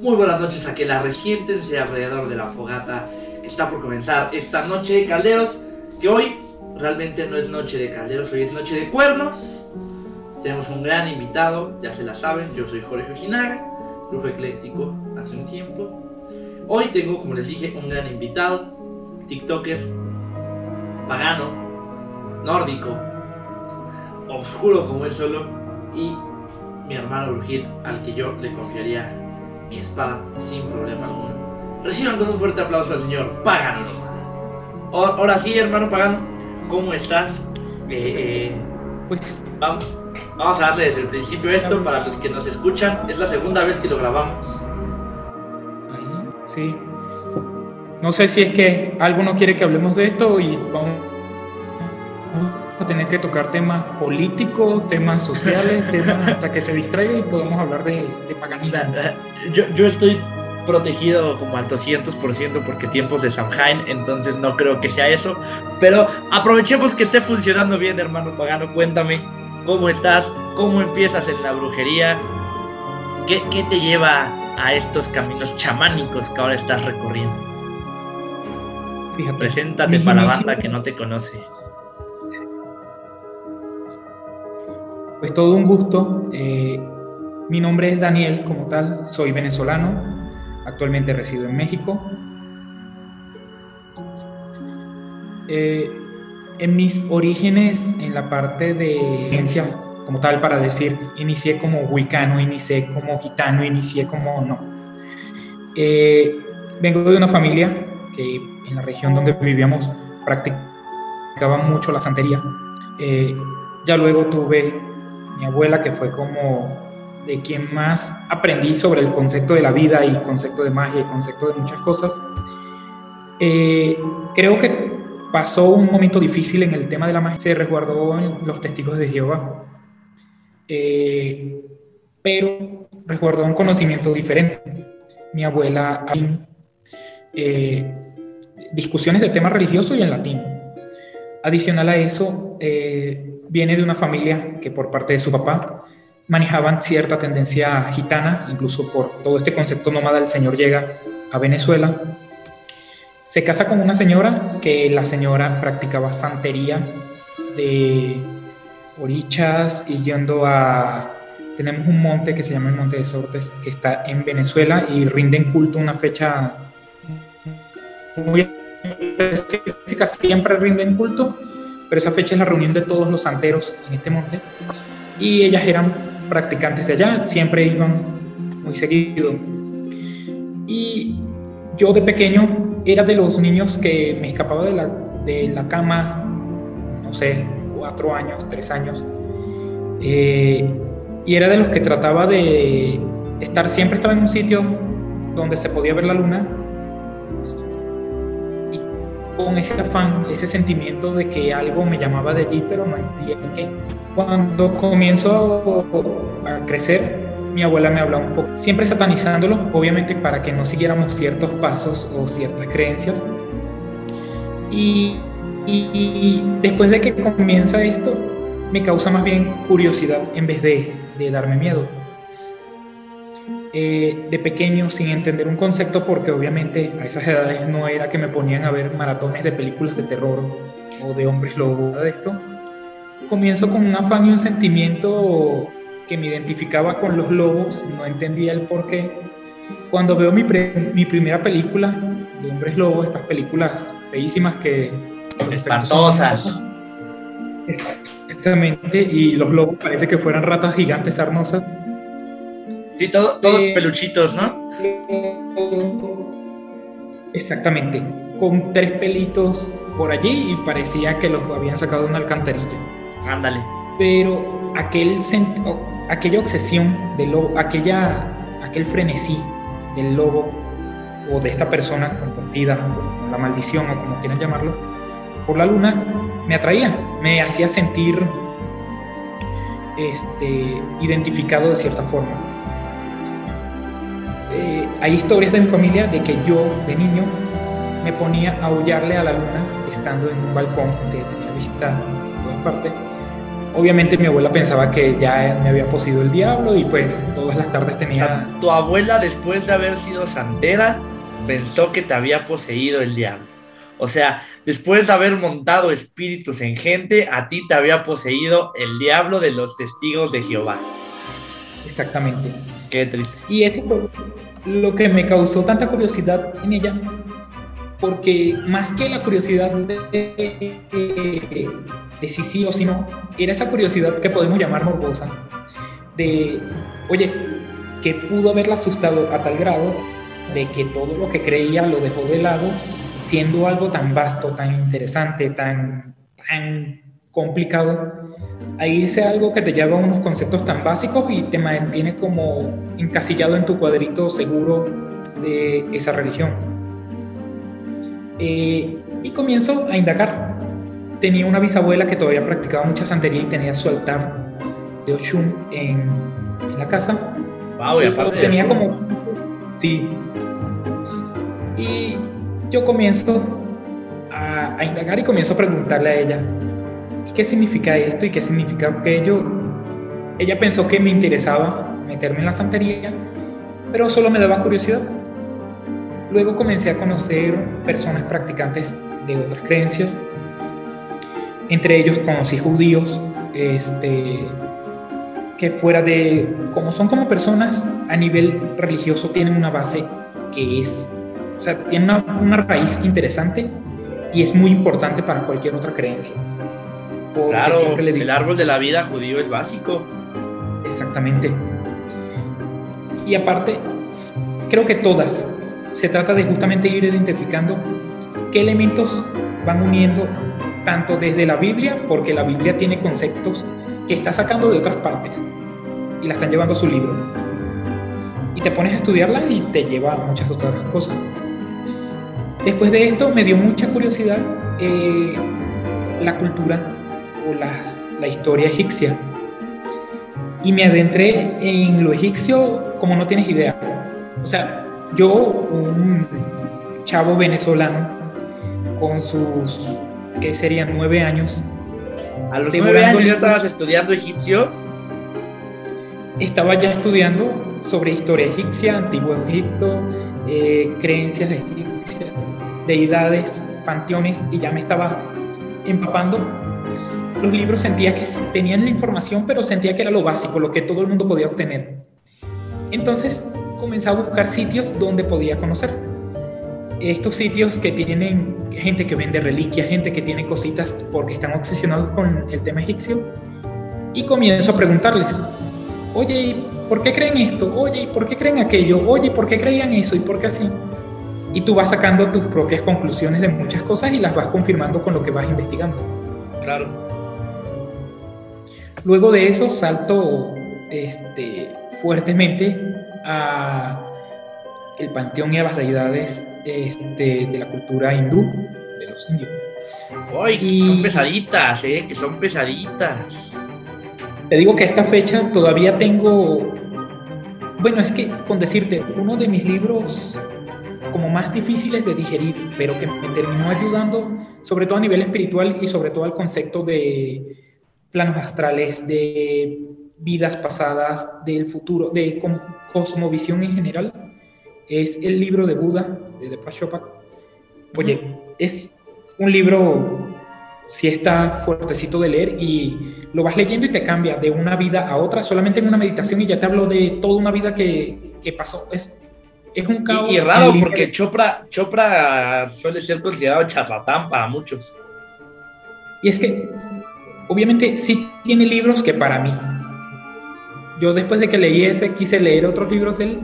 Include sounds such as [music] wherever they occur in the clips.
Muy buenas noches a que la resiéntense alrededor de la fogata que está por comenzar esta noche de calderos. Que hoy realmente no es noche de calderos, hoy es noche de cuernos. Tenemos un gran invitado, ya se la saben, yo soy Jorge Ojinaga, brujo ecléctico hace un tiempo. Hoy tengo, como les dije, un gran invitado, TikToker, pagano, nórdico, oscuro como él solo, y mi hermano Brujil, al que yo le confiaría mi espada sin problema alguno. Reciban con un fuerte aplauso al señor Pagano nomás. Ahora sí, hermano Pagano, ¿cómo estás? Eh, eh, pues vamos, vamos a darle desde el principio esto para los que nos escuchan. Es la segunda vez que lo grabamos. Ahí, sí. No sé si es que alguno quiere que hablemos de esto y vamos tener que tocar temas políticos, temas sociales, [laughs] temas hasta que se distraiga y podemos hablar de, de paganismo. Yo, yo estoy protegido como al 200% porque tiempos de Samhain, entonces no creo que sea eso. Pero aprovechemos que esté funcionando bien, hermano Pagano. Cuéntame cómo estás, cómo empiezas en la brujería, qué, qué te lleva a estos caminos chamánicos que ahora estás recorriendo. Fíjate, Preséntate para la banda que no te conoce. Pues todo un gusto. Eh, mi nombre es Daniel, como tal, soy venezolano, actualmente resido en México. Eh, en mis orígenes, en la parte de ciencia, como tal, para decir, inicié como wicano, inicié como gitano, inicié como no. Eh, vengo de una familia que en la región donde vivíamos practicaba mucho la santería. ya luego tuve mi abuela, que fue como de quien más aprendí sobre el concepto de la vida y concepto de magia y concepto de muchas cosas. Eh, creo que pasó un momento difícil en el tema de la magia, se resguardó en los testigos de Jehová, eh, pero resguardó un conocimiento diferente. Mi abuela, eh, discusiones de temas religiosos y en latín. Adicional a eso, viene de una familia que por parte de su papá manejaban cierta tendencia gitana, incluso por todo este concepto nómada, el señor llega a Venezuela, se casa con una señora que la señora practicaba santería de orichas y yendo a... Tenemos un monte que se llama el Monte de Sortes, que está en Venezuela y rinden culto una fecha muy específica, siempre rinden culto pero esa fecha es la reunión de todos los santeros en este monte y ellas eran practicantes de allá, siempre iban muy seguido. Y yo de pequeño era de los niños que me escapaba de la, de la cama, no sé, cuatro años, tres años, eh, y era de los que trataba de estar, siempre estaba en un sitio donde se podía ver la luna con ese afán, ese sentimiento de que algo me llamaba de allí, pero no entendía qué. Cuando comienzo a crecer, mi abuela me hablaba un poco, siempre satanizándolo, obviamente para que no siguiéramos ciertos pasos o ciertas creencias. Y, y, después de que comienza esto, me causa más bien curiosidad en vez de, de darme miedo. Eh, de pequeño sin entender un concepto porque obviamente a esas edades no era que me ponían a ver maratones de películas de terror o de hombres lobos, de esto. Comienzo con un afán y un sentimiento que me identificaba con los lobos, no entendía el por qué. Cuando veo mi, mi primera película de hombres lobos, estas películas feísimas que... Espantosas. Exactamente, y los lobos parece que fueran ratas gigantes arnosas Sí, todos peluchitos, ¿no? Exactamente, con tres pelitos por allí y parecía que los habían sacado de una alcantarilla. Ándale. Pero aquel aquella obsesión del lobo, aquella, aquel frenesí del lobo o de esta persona compartida con la maldición o como quieran llamarlo, por la luna, me atraía, me hacía sentir este, identificado de cierta forma. Eh, hay historias de mi familia de que yo, de niño, me ponía a aullarle a la luna estando en un balcón que tenía vista en todas partes. obviamente mi abuela pensaba que ya me había poseído el diablo y pues todas las tardes tenía... O sea, tu abuela después de haber sido santera pensó que te había poseído el diablo. O sea, después de haber montado espíritus en gente, a ti te había poseído el diablo de los testigos de Jehová. Exactamente. Qué triste. Y eso fue lo que me causó tanta curiosidad en ella, porque más que la curiosidad de, si sí o si no, era esa curiosidad que podemos llamar morbosa, de, oye, que pudo haberla asustado a tal grado de que todo lo que creía lo dejó de lado, siendo algo tan vasto, tan interesante, tan, tan complicado, ahí irse algo que te lleva a unos conceptos tan básicos y te mantiene como encasillado en tu cuadrito seguro de esa religión. Eh, y comienzo a indagar. Tenía una bisabuela que todavía practicaba mucha santería y tenía su altar de Oshun en, en la casa. Wow, y aparte tenía como sí. Y yo comienzo a, a indagar y comienzo a preguntarle a ella, qué significa esto y qué significa aquello? Ella pensó que me interesaba meterme en la santería, pero solo me daba curiosidad. Luego comencé a conocer personas practicantes de otras creencias. Entre ellos conocí judíos, este, que fuera de, como son como personas a nivel religioso, tienen una base que es, o sea, tienen una, una raíz interesante y es muy importante para cualquier otra creencia. Claro, el árbol de la vida judío es básico. Exactamente. Y aparte, creo que todas, se trata de justamente ir identificando qué elementos van uniendo tanto desde la Biblia, porque la Biblia tiene conceptos que está sacando de otras partes y la están llevando a su libro. Y te pones a estudiarla y te lleva a muchas otras cosas. Después de esto me dio mucha curiosidad eh, la cultura la, historia egipcia. Y me adentré en lo egipcio como no tienes idea. O sea, yo, un chavo venezolano, con sus, que serían nueve años. ¿A los nueve años ya estabas estudiando egipcios? Estaba ya estudiando sobre historia egipcia, antiguo Egipto, eh, creencias egipcias, deidades, panteones, y ya me estaba empapando los libros sentía que tenían la información, pero sentía que era lo básico, lo que todo el mundo podía obtener. Entonces comencé a buscar sitios donde podía conocer. Estos sitios que tienen gente que vende reliquias, gente que tiene cositas porque están obsesionados con el tema egipcio. Y comienzo a preguntarles, oye, ¿por qué creen esto? Oye, ¿por qué creen aquello? Oye, ¿por qué creían eso? ¿Y por qué así? Y tú vas sacando tus propias conclusiones de muchas cosas y las vas confirmando con lo que vas investigando. Claro. Luego de eso salto este, fuertemente a el panteón y a las deidades este, de la cultura hindú, de los indios. ¡Ay, y... son pesaditas, eh! Que son pesaditas. Te digo que a esta fecha todavía tengo... Bueno, es que con decirte, uno de mis libros como más difíciles de digerir, pero que me terminó ayudando, sobre todo a nivel espiritual y sobre todo al concepto de planos astrales, de vidas pasadas, del futuro, de cosmovisión en general, es el libro de Buda, de Deepak Chopra. Oye, es un libro, si está fuertecito de leer y lo vas leyendo y te cambia de una vida a otra, solamente en una meditación y ya te hablo de toda una vida que, que pasó. Es, es un caos. Y, y raro porque Chopra, Chopra suele ser considerado charlatán para muchos. Y es que obviamente sí tiene libros que para mí. Yo después de que leí ese quise leer otros libros de él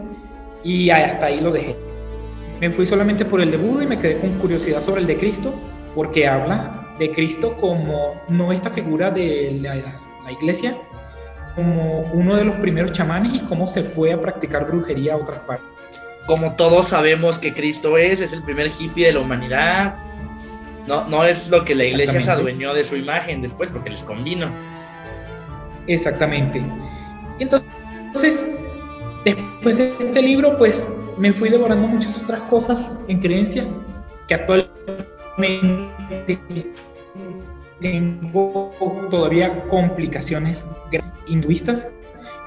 y hasta ahí lo dejé. Me fui solamente por el de Buda y me quedé con curiosidad sobre el de Cristo porque habla de Cristo como no esta figura de la, la iglesia, como uno de los primeros chamanes y cómo se fue a practicar brujería a otras partes. Como todos sabemos que Cristo es, es el primer hippie de la humanidad, no, no es lo que la iglesia se adueñó de su imagen después porque les convino. Exactamente. Entonces, después de este libro, pues me fui devorando muchas otras cosas en creencias que actualmente tengo todavía complicaciones hinduistas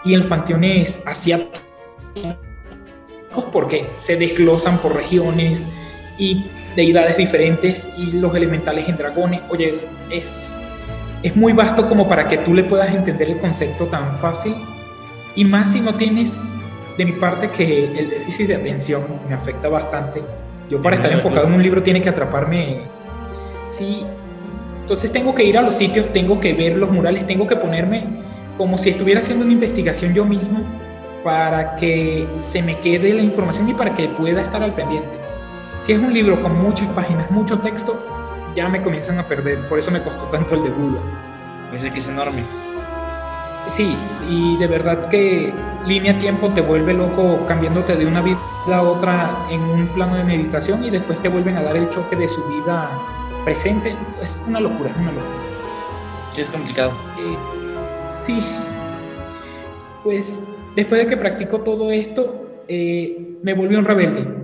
y en los panteones asiáticos porque se desglosan por regiones y deidades diferentes y los elementales en dragones. Oye, es, es, es muy vasto como para que tú le puedas entender el concepto tan fácil y más si no tienes de mi parte que el déficit de atención me afecta bastante. Yo para estar enfocado en un libro tiene que atraparme. Sí. Entonces tengo que ir a los sitios, tengo que ver los murales, tengo que ponerme como si estuviera haciendo una investigación yo mismo para que se me quede la información y para que pueda estar al pendiente. Si es un libro con muchas páginas, mucho texto, ya me comienzan a perder. Por eso me costó tanto el de Buda. Ese que es enorme. Sí, y de verdad que línea tiempo te vuelve loco cambiándote de una vida a otra en un plano de meditación y después te vuelven a dar el choque de su vida presente. Es una locura, es una locura. Sí, es complicado. Eh, sí. Pues después de que practico todo esto, eh, me volví un rebelde.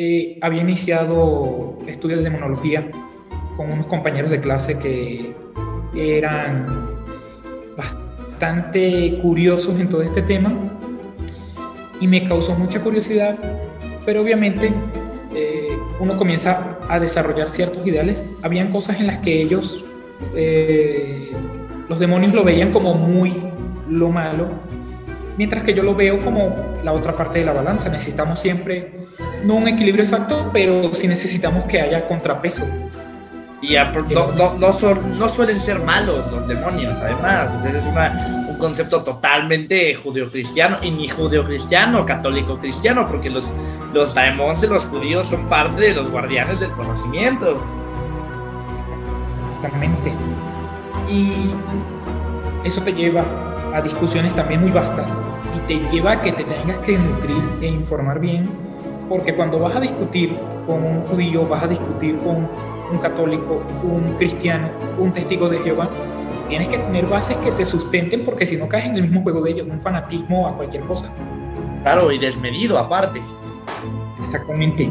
Eh, había iniciado estudios de demonología con unos compañeros de clase que eran bastante curiosos en todo este tema y me causó mucha curiosidad, pero obviamente eh, uno comienza a desarrollar ciertos ideales. Habían cosas en las que ellos, eh, los demonios lo veían como muy lo malo, mientras que yo lo veo como la otra parte de la balanza. Necesitamos siempre, no un equilibrio exacto, pero sí necesitamos que haya contrapeso. Y no, no, no, suelen ser malos los demonios, además. ese es un concepto totalmente judeocristiano, y ni judeocristiano, católico cristiano, porque los, los daemons de los judíos son parte de los guardianes del conocimiento. Exactamente. Y eso te lleva a discusiones también muy vastas y te lleva a que te tengas que nutrir e informar bien, porque cuando vas a discutir con un judío, vas a discutir con un católico, un cristiano, un testigo de Jehová, tienes que tener bases que te sustenten porque si no caes en el mismo juego de ellos, un fanatismo a cualquier cosa. Claro, y desmedido aparte. Exactamente.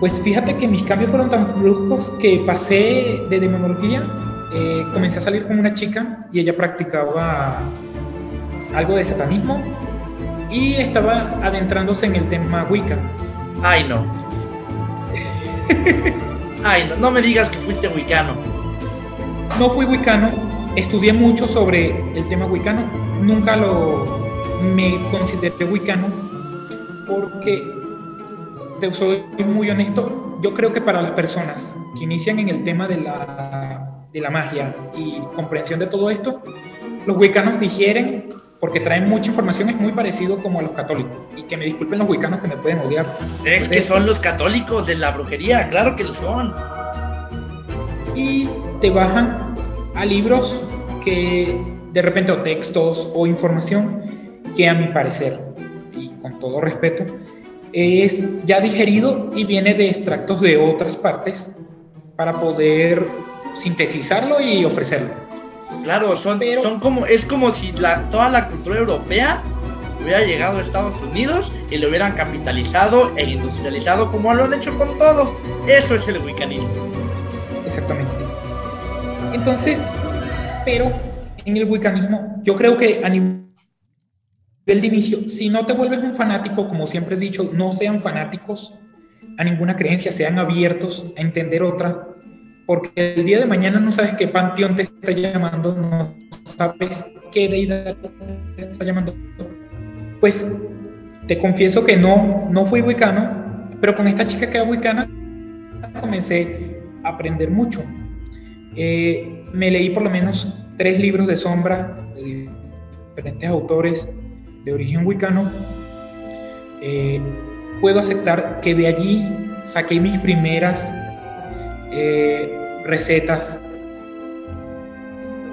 Pues fíjate que mis cambios fueron tan bruscos que pasé de demonología, eh, comencé a salir con una chica y ella practicaba algo de satanismo y estaba adentrándose en el tema Wicca. Ay, no. Ay, no, me digas que fuiste wicano. No fui wicano, estudié mucho sobre el tema wicano, nunca lo me consideré wicano porque te soy muy honesto, yo creo que para las personas que inician en el tema de la, de la magia y comprensión de todo esto, los wicanos digieren porque traen mucha información, es muy parecido como a los católicos. Y que me disculpen los wicanos que me pueden odiar. Es que son los católicos de la brujería, claro que lo son. Y te bajan a libros que de repente o textos o información que a mi parecer, y con todo respeto, es ya digerido y viene de extractos de otras partes para poder sintetizarlo y ofrecerlo. Claro, son, son como, es como si la, toda la cultura europea hubiera llegado a Estados Unidos y lo hubieran capitalizado e industrializado como lo han hecho con todo. Eso es el wicanismo. Exactamente. Entonces, pero en el wicanismo, yo creo que a nivel de inicio, si no te vuelves un fanático, como siempre he dicho, no sean fanáticos a ninguna creencia, sean abiertos a entender otra, porque el día de mañana no sabes qué panteón te está llamando, no sabes qué deidad te está llamando. Pues te confieso que no, no fui wicano, pero con esta chica que era wicana comencé a aprender mucho. Eh, me leí por lo menos tres libros de sombra de diferentes autores de origen wicano. Eh, puedo aceptar que de allí saqué mis primeras eh, recetas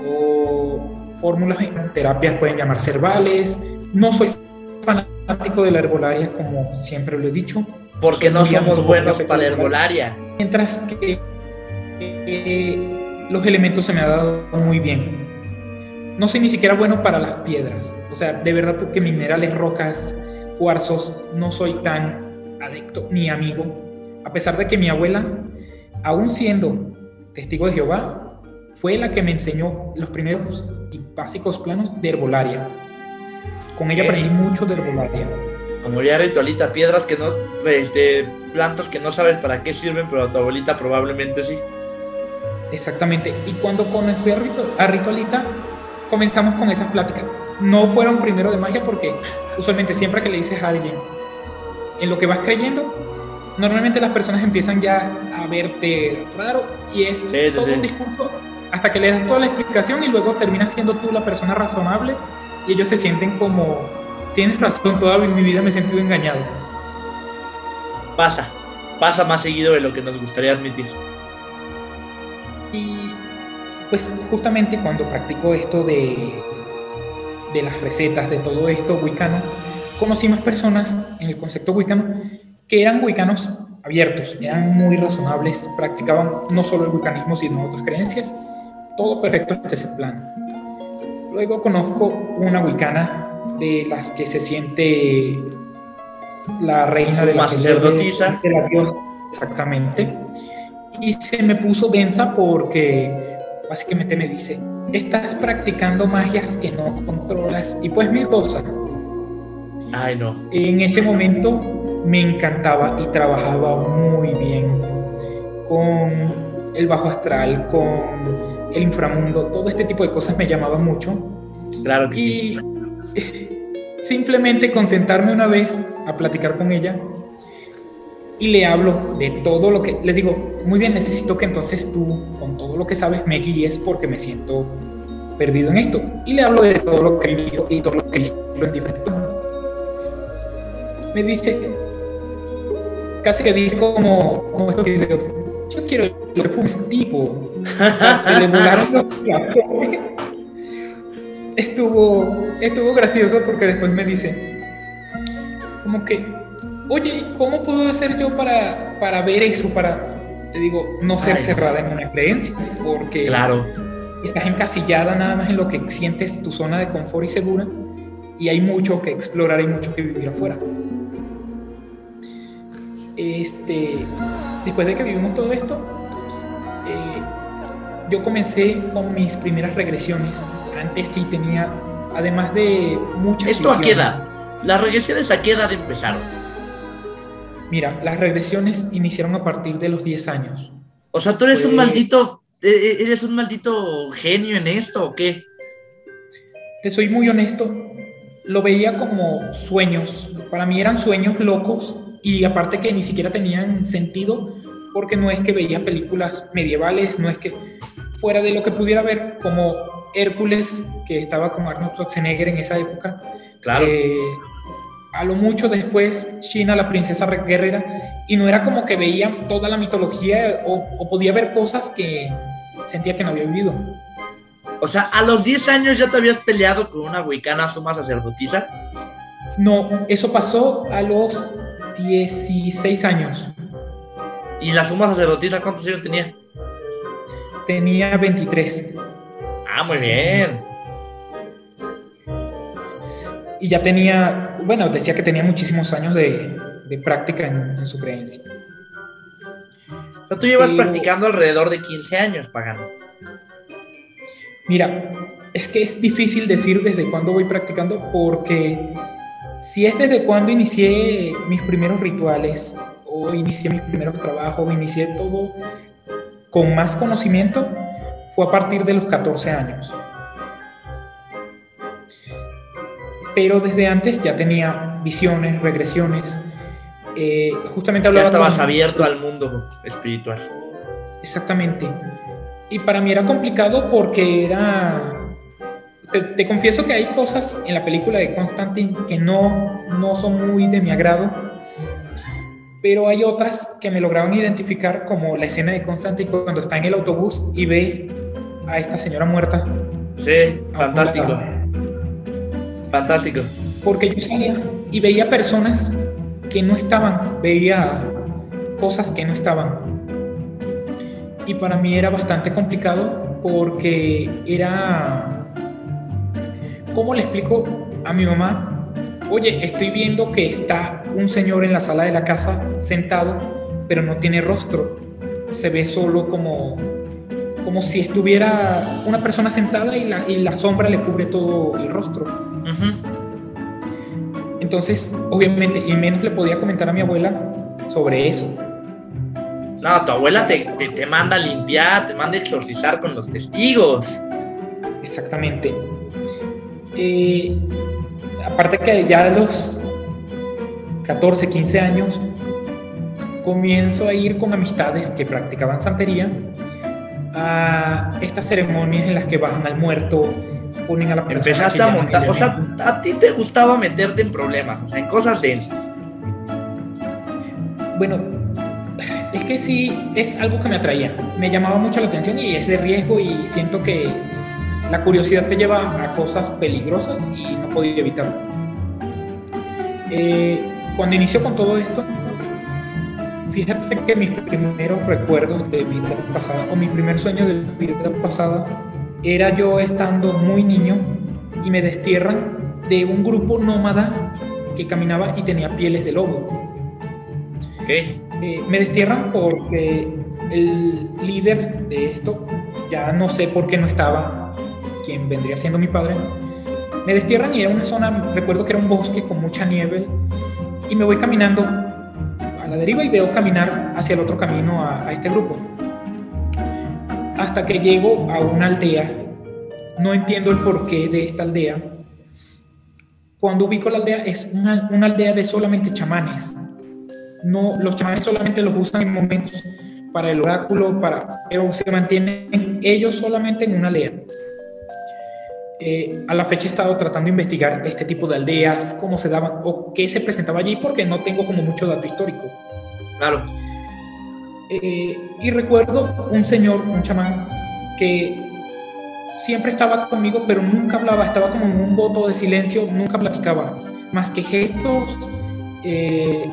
o fórmulas en terapias pueden llamarse herbales. No soy fanático de la herbolaria, como siempre lo he dicho. Porque no somos buenos para la herbolaria. Mientras que eh, los elementos se me han dado muy bien. No soy ni siquiera bueno para las piedras. O sea, de verdad porque minerales, rocas, cuarzos, no soy tan adicto ni amigo. A pesar de que mi abuela, aún siendo testigo de Jehová, fue la que me enseñó los primeros y básicos planos de herbolaria. Con ella aprendí mucho de herbolaria. Como ya ritualita, piedras que no, este, plantas que no sabes para qué sirven, pero a tu abuelita probablemente sí. Exactamente. Y cuando conocí a, Ritualita, comenzamos con esas pláticas. No fueron primero de magia porque usualmente siempre que le dices a alguien en lo que vas creyendo, normalmente las personas empiezan ya a verte raro y es todo un discurso hasta que le das toda la explicación y luego terminas siendo tú la persona razonable y ellos se sienten como, tienes razón, toda mi vida me he sentido engañado. Pasa, pasa más seguido de lo que nos gustaría admitir. Y pues justamente cuando practico esto de, de las recetas, de todo esto wicano, conocí más personas en el concepto wicano que eran wicanos abiertos, eran muy razonables, practicaban no solo el wicanismo, sino otras creencias, todo perfecto hasta ese plano. Luego conozco una wicana de las que se siente la reina de la sacerdotisa de la diosa, exactamente. Y se me puso densa porque básicamente me dice, estás practicando magias que no controlas y pues mil cosas. Ay, no. En este momento me encantaba y trabajaba muy bien con el bajo astral, con el inframundo, todo este tipo de cosas me llamaban mucho. Claro que y [laughs] simplemente concentrarme una vez a platicar con ella y le hablo de todo lo que les digo, muy bien, necesito que entonces tú, con todo lo que sabes, me guíes porque me siento perdido en esto. Y le hablo de todo lo que he vivido y todo lo que he visto en diferentes Me dice, casi que dice como, como estos videos, yo quiero lo que fue un tipo. se le volaron los estuvo, estuvo gracioso porque después me dice, como que, oye, ¿cómo puedo hacer yo para, para ver eso? Para, te digo, no ser cerrada en una creencia, porque claro. estás encasillada nada más en lo que sientes tu zona de confort y segura, y hay mucho que explorar y mucho que vivir afuera. Este, después de que vivimos todo esto, eh, yo comencé con mis primeras regresiones. Antes sí tenía, además de muchas... ¿Esto a qué edad? ¿Las regresiones a qué edad empezaron? Mira, las regresiones iniciaron a partir de los 10 años. O sea, tú eres un maldito, e, e, eres un maldito genio en esto o qué? Te soy muy honesto, lo veía como sueños. Para mí eran sueños locos y aparte que ni siquiera tenían sentido porque no es que veía películas medievales, no es que fuera de lo que pudiera ver como Hércules, que estaba con Arnold Schwarzenegger en esa época. Claro. Eh, a lo mucho después, China, la princesa guerrera, y no era como que veía toda la mitología o, podía ver cosas que sentía que no había vivido. O sea, a los 10 años ya te habías peleado con una wicana suma sacerdotisa. No, eso pasó a los 16 años. ¿Y la suma sacerdotisa cuántos años tenía? Tenía 23. Ah, muy bien. Y ya tenía, bueno, decía que tenía muchísimos años de, práctica en, su creencia. O sea, tú llevas practicando alrededor de 15 años, pagando. Mira, es que es difícil decir desde cuándo voy practicando porque si es desde cuando inicié mis primeros rituales o inicié mis primeros trabajos o inicié todo con más conocimiento, fue a partir de los 14 años. Pero desde antes ya tenía visiones, regresiones. Eh, justamente hablaba. Ya estabas abierto al mundo espiritual. Exactamente. Y para mí era complicado porque era te, confieso que hay cosas en la película de Constantine que no, no son muy de mi agrado, pero hay otras que me lograron identificar, como la escena de Constantine cuando está en el autobús y ve a esta señora muerta. Sí, fantástico. Fantástico. Porque yo salía y veía personas que no estaban, veía cosas que no estaban. Y para mí era bastante complicado porque era ¿Cómo le explico a mi mamá? Oye, estoy viendo que está un señor en la sala de la casa sentado, pero no tiene rostro. Se ve solo como como si estuviera una persona sentada y la, y la sombra le cubre todo el rostro. Entonces, obviamente, y menos le podía comentar a mi abuela sobre eso. No, tu abuela te, te, manda a limpiar, te manda a exorcizar con los testigos. Exactamente. Eh, aparte que ya a los 14, 15 años, comienzo a ir con amistades que practicaban santería a estas ceremonias en las que bajan al muerto, ponen a la persona. Empezaste a montar, o sea, a ti te gustaba meterte en problemas, o sea, en cosas densas. Bueno, es que sí, es algo que me atraía, me llamaba mucho la atención y es de riesgo y siento que la curiosidad te lleva a cosas peligrosas y no podía evitarlo. Eh, cuando inició con todo esto, fíjate que mis primeros recuerdos de vida pasada, o mi primer sueño de vida pasada, era yo estando muy niño y me destierran de un grupo nómada que caminaba y tenía pieles de lobo. ¿Qué? Eh, me destierran porque el líder de esto, ya no sé por qué no estaba, quien vendría siendo mi padre, me destierran y era una zona, recuerdo que era un bosque con mucha nieve, y me voy caminando a la deriva y veo caminar hacia el otro camino a, este grupo. Hasta que llego a una aldea, no entiendo el porqué de esta aldea. Cuando ubico la aldea es una, una aldea de solamente chamanes. No, los chamanes solamente los usan en momentos para el oráculo, para, pero se mantienen ellos solamente en una aldea. Eh, a la fecha he estado tratando de investigar este tipo de aldeas, cómo se daban o qué se presentaba allí, porque no tengo como mucho dato histórico. Claro. Eh, y recuerdo un señor, un chamán, que siempre estaba conmigo, pero nunca hablaba, estaba como en un voto de silencio, nunca platicaba, más que gestos. Eh,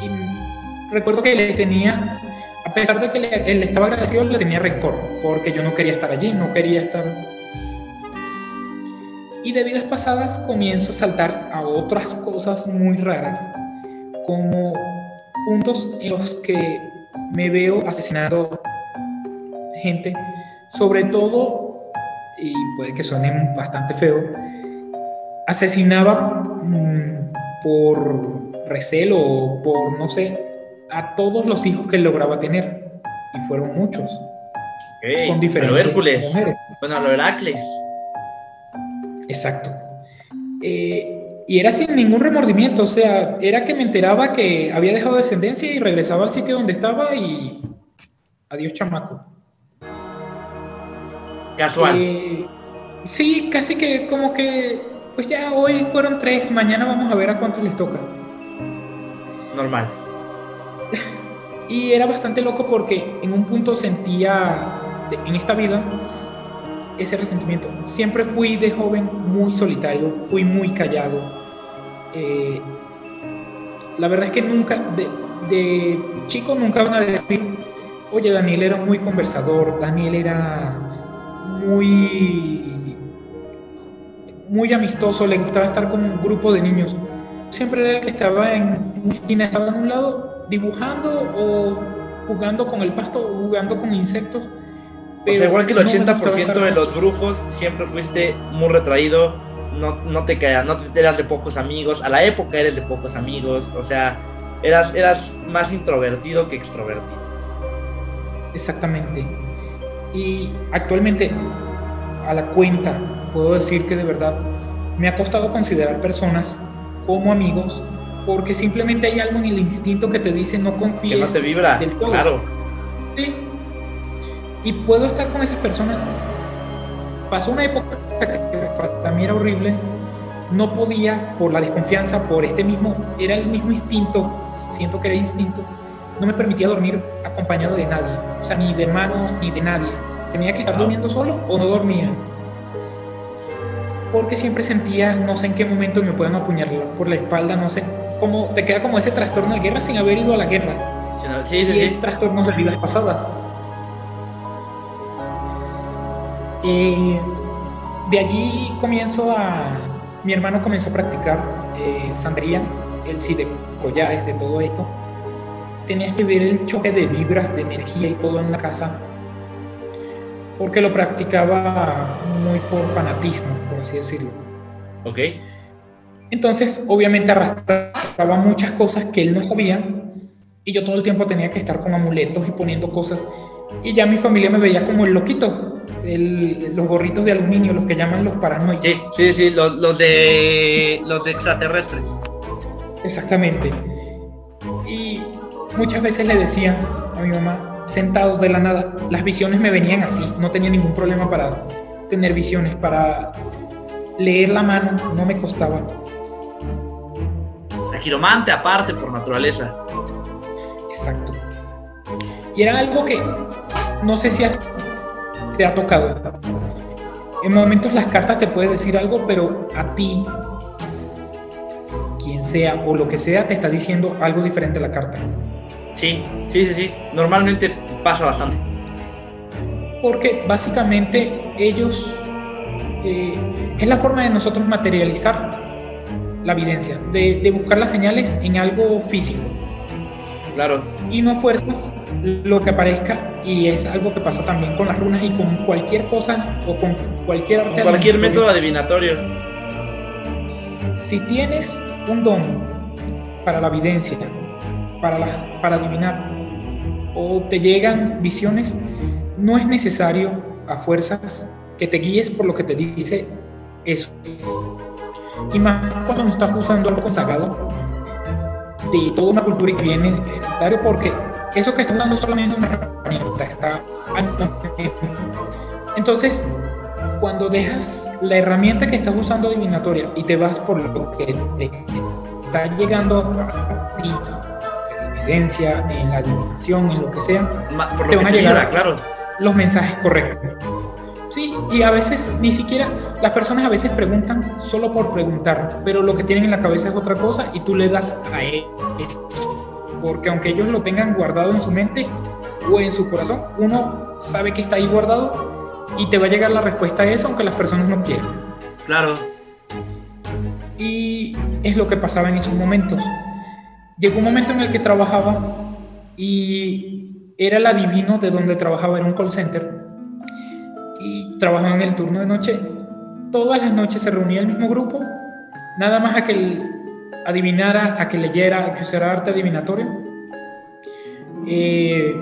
y recuerdo que le tenía, a pesar de que él estaba agradecido, le tenía rencor, porque yo no quería estar allí, no quería estar y de vidas pasadas comienzo a saltar a otras cosas muy raras, como puntos en los que me veo asesinando gente, sobre todo, y puede que suene bastante feo, asesinaba mm, por recelo o por, no sé, a todos los hijos que lograba tener, y fueron muchos. con diferentes Hércules. mujeres. Bueno, lo Heracles. Exacto. Eh, y era sin ningún remordimiento, o sea, era que me enteraba que había dejado descendencia y regresaba al sitio donde estaba y adiós chamaco. Casual. Eh, sí, casi que como que, pues ya hoy fueron tres, mañana vamos a ver a cuántos les toca. Normal. [laughs] y era bastante loco porque en un punto sentía en esta vida ese resentimiento. Siempre fui de joven muy solitario, fui muy callado. Eh, la verdad es que nunca, de, de, chico nunca van a decir, oye, Daniel era muy conversador, Daniel era muy, muy amistoso, le gustaba estar con un grupo de niños. Siempre era que estaba en estaba en un lado dibujando o jugando con el pasto, o jugando con insectos o sea, igual que el 80% de los brujos, siempre fuiste muy retraído, no, no te caías, no te eras de pocos amigos, a la época eres de pocos amigos, o sea, eras, eras más introvertido que extrovertido. Exactamente. Y actualmente, a la cuenta, puedo decir que de verdad me ha costado considerar personas como amigos porque simplemente hay algo en el instinto que te dice no confíes. Que no te vibra, del todo. claro. Sí, y puedo estar con esas personas. Pasó una época que para mí era horrible, no podía por la desconfianza, por este mismo, era el mismo instinto, siento que era instinto, no me permitía dormir acompañado de nadie, o sea, ni de hermanos, ni de nadie. Tenía que estar durmiendo solo o no dormía. Porque siempre sentía, no sé en qué momento me pueden apuñalar por la espalda, no sé, cómo te queda como ese trastorno de guerra sin haber ido a la guerra. Sí, sí, y es trastorno de vidas pasadas. Eh, de allí comienzo a, mi hermano comenzó a practicar eh, sandría, el sí de collares, de todo esto. Tenías que ver el choque de vibras, de energía y todo en la casa. porque lo practicaba muy por fanatismo, por así decirlo. Ok. Entonces, obviamente arrastraba muchas cosas que él no sabía y yo todo el tiempo tenía que estar con amuletos y poniendo cosas y ya mi familia me veía como el loquito, los gorritos de aluminio, los que llaman los paranoicos. Sí, sí, sí, los, los de los extraterrestres. Exactamente. Y muchas veces le decía a mi mamá, sentados de la nada, las visiones me venían así, no tenía ningún problema para tener visiones, para leer la mano, no me costaba. La quiromante aparte por naturaleza. Exacto. Y era algo que no sé si te ha tocado. En momentos las cartas te pueden decir algo, pero a ti, quien sea o lo que sea, te está diciendo algo diferente a la carta. Sí, sí, sí, sí. Normalmente pasa bastante. Porque básicamente ellos eh, es la forma de nosotros materializar la evidencia, de, de buscar las señales en algo físico. Claro. Y no fuerzas lo que aparezca y es algo que pasa también con las runas y con cualquier cosa o con cualquier arte. Con cualquier método adivinatorio. Si tienes un don para la evidencia, para, la, para adivinar, o te llegan visiones, no es necesario a fuerzas que te guíes por lo que te dice eso. Y más cuando no estás usando algo consagrado de toda una cultura que viene hereditario, porque eso que está usando es solamente una herramienta, está entonces cuando dejas la herramienta que estás usando adivinatoria y te vas por lo que te está llegando a ti, en la evidencia, en la adivinación, en lo que sea, te van a llegar claro. los mensajes correctos. Sí, y a veces ni siquiera, las personas a veces preguntan solo por preguntar, pero lo que tienen en la cabeza es otra cosa y tú le das a él Porque aunque ellos lo tengan guardado en su mente o en su corazón, uno sabe que está ahí guardado y te va a llegar la respuesta a eso aunque las personas no quieran. Claro. Y es lo que pasaba en esos momentos. Llegó un momento en el que trabajaba y era el adivino de donde trabajaba en un call center trabajaba en el turno de noche, todas las noches se reunía el mismo grupo, nada más a que adivinara, a que leyera, a que usara arte adivinatorio. Eh,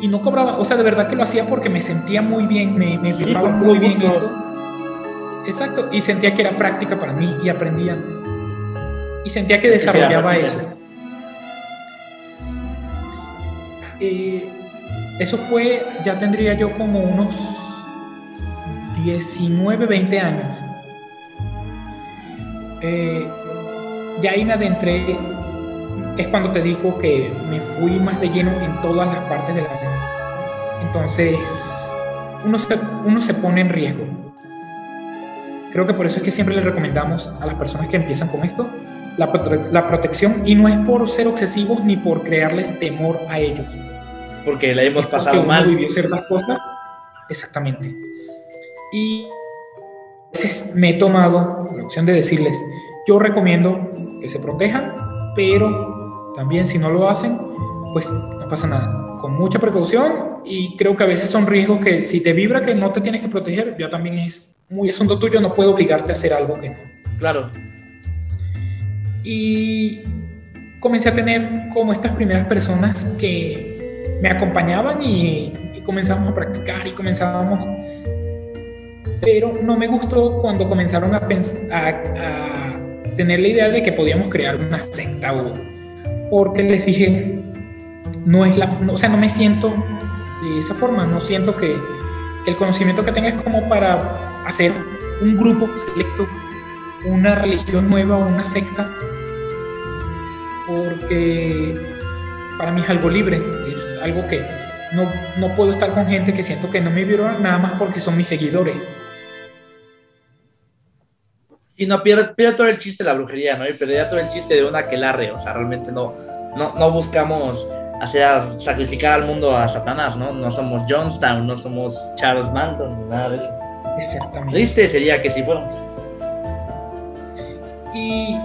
y no cobraba, o sea, de verdad que lo hacía porque me sentía muy bien, me, me muy bien. Exacto, y sentía que era práctica para mí y aprendía. Y sentía que desarrollaba eso. Eh, eso fue, ya tendría yo como unos 19, 20 años. Eh, ya ahí me adentré, es cuando te digo que me fui más de lleno en todas las partes de la. Entonces, uno se, uno se pone en riesgo. Creo que por eso es que siempre le recomendamos a las personas que empiezan con esto la, la protección y no es por ser obsesivos ni por crearles temor a ellos porque la hemos pasado mal. vivió ciertas cosas. Exactamente. Y me he tomado la opción de decirles, yo recomiendo que se protejan, pero también si no lo hacen, pues no pasa nada. Con mucha precaución y creo que a veces son riesgos que si te vibra que no te tienes que proteger, ya también es muy asunto tuyo, no puedo obligarte a hacer algo que no. Claro. Y comencé a tener como estas primeras personas que me acompañaban y, comenzamos a practicar y comenzábamos. Pero no me gustó cuando comenzaron a, a, tener la idea de que podíamos crear una secta o porque les dije, no es la, o sea, no me siento de esa forma, no siento que, que el conocimiento que tenga es como para hacer un grupo selecto, una religión nueva o una secta, porque para mí es algo libre, algo que no, no puedo estar con gente que siento que no me vieron nada más porque son mis seguidores. Y no, pierde, pierde todo el chiste de la brujería, ¿no? Y perdería todo el chiste de una aquelarre, o sea, realmente no, no, no buscamos hacer, sacrificar al mundo a Satanás, ¿no? No somos Johnstown, no somos Charles Manson, nada de eso. Exactamente. Triste sería que si fuéramos. Y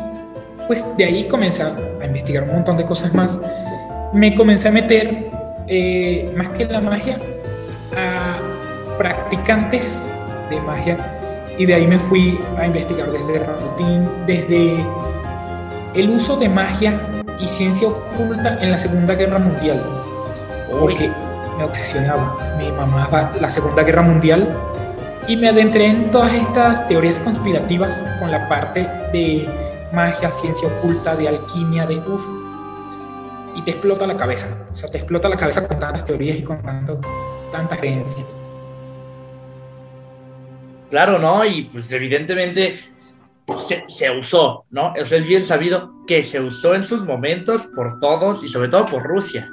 pues de ahí comencé a investigar un montón de cosas más me comencé a meter, eh, más que la magia, a practicantes de magia y de ahí me fui a investigar desde Rasputin, desde el uso de magia y ciencia oculta en la Segunda Guerra Mundial. Porque me obsesionaba, me mamaba la Segunda Guerra Mundial y me adentré en todas estas teorías conspirativas con la parte de magia, ciencia oculta, de alquimia, de uff. Y te explota la cabeza. O sea, te explota la cabeza con tantas teorías y con tantas creencias. Claro, ¿no? Y pues evidentemente se, se, usó, ¿no? Eso es bien sabido que se usó en sus momentos por todos y sobre todo por Rusia.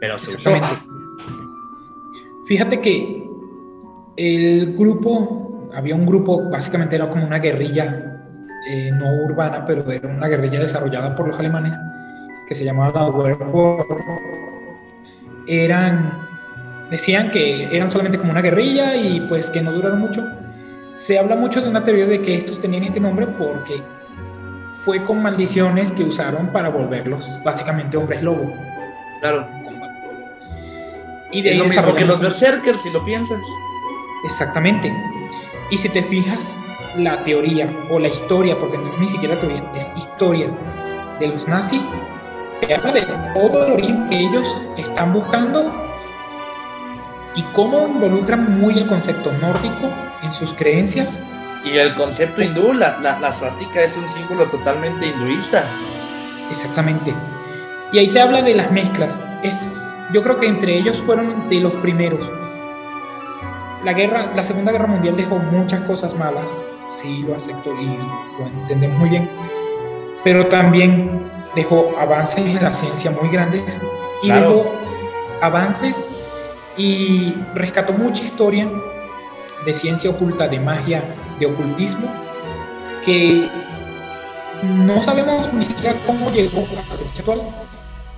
Pero se Exactamente. Fíjate que el grupo, había un grupo, básicamente era como una guerrilla, eh, no urbana, pero era una guerrilla desarrollada por los alemanes, que se llamaba la Eran, decían que eran solamente como una guerrilla y pues que no duraron mucho se habla mucho de una teoría de que estos tenían este nombre porque fue con maldiciones que usaron para volverlos básicamente hombres lobo. Claro. Y de es lo mismo que los berserkers, si lo piensas. Exactamente. Y si te fijas, la teoría o la historia, porque no es ni siquiera teoría, es historia de los nazis, te habla de todo el origen que ellos están buscando y cómo involucran muy el concepto nórdico en sus creencias. Y el concepto hindú, la, la, swastika es un símbolo totalmente hinduista. Exactamente. Y ahí te habla de las mezclas. Es, yo creo que entre ellos fueron de los primeros. La, guerra, la Segunda Guerra Mundial dejó muchas cosas malas, sí lo acepto y lo entendemos muy bien, pero también dejó avances en la ciencia muy grandes y dejó avances y rescató mucha historia de ciencia oculta, de magia, de ocultismo, que no sabemos ni siquiera cómo llegó a la fecha actual,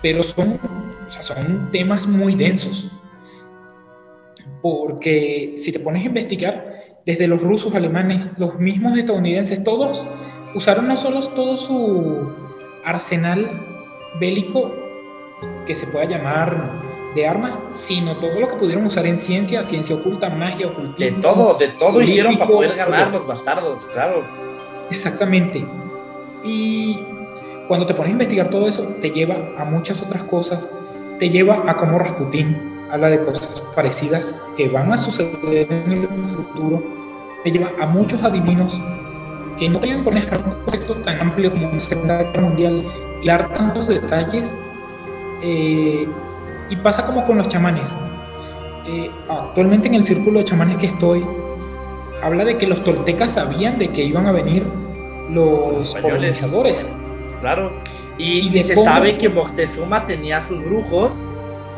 pero son, son temas muy densos. Porque si te pones a investigar, desde los rusos, alemanes, los mismos estadounidenses, todos usaron no solo todo su arsenal bélico que se pueda llamar de armas, sino todo lo que pudieron usar en ciencia, ciencia oculta, magia, ocultismo. De todo, de todo hicieron para poder ganar los bastardos, claro. Exactamente. Y cuando te pones a investigar todo eso, te lleva a muchas otras cosas. Te lleva a cómo Rasputín habla de cosas parecidas que van a suceder en el futuro. Te lleva a muchos adivinos que no tienen por un concepto tan amplio como una Segunda Guerra Mundial y dar tantos detalles eh, y pasa como con los chamanes. Eh, actualmente en el círculo de chamanes que estoy, habla de que los toltecas sabían de que iban a venir los, colonizadores. Claro. Y, se sabe que Moctezuma tenía sus brujos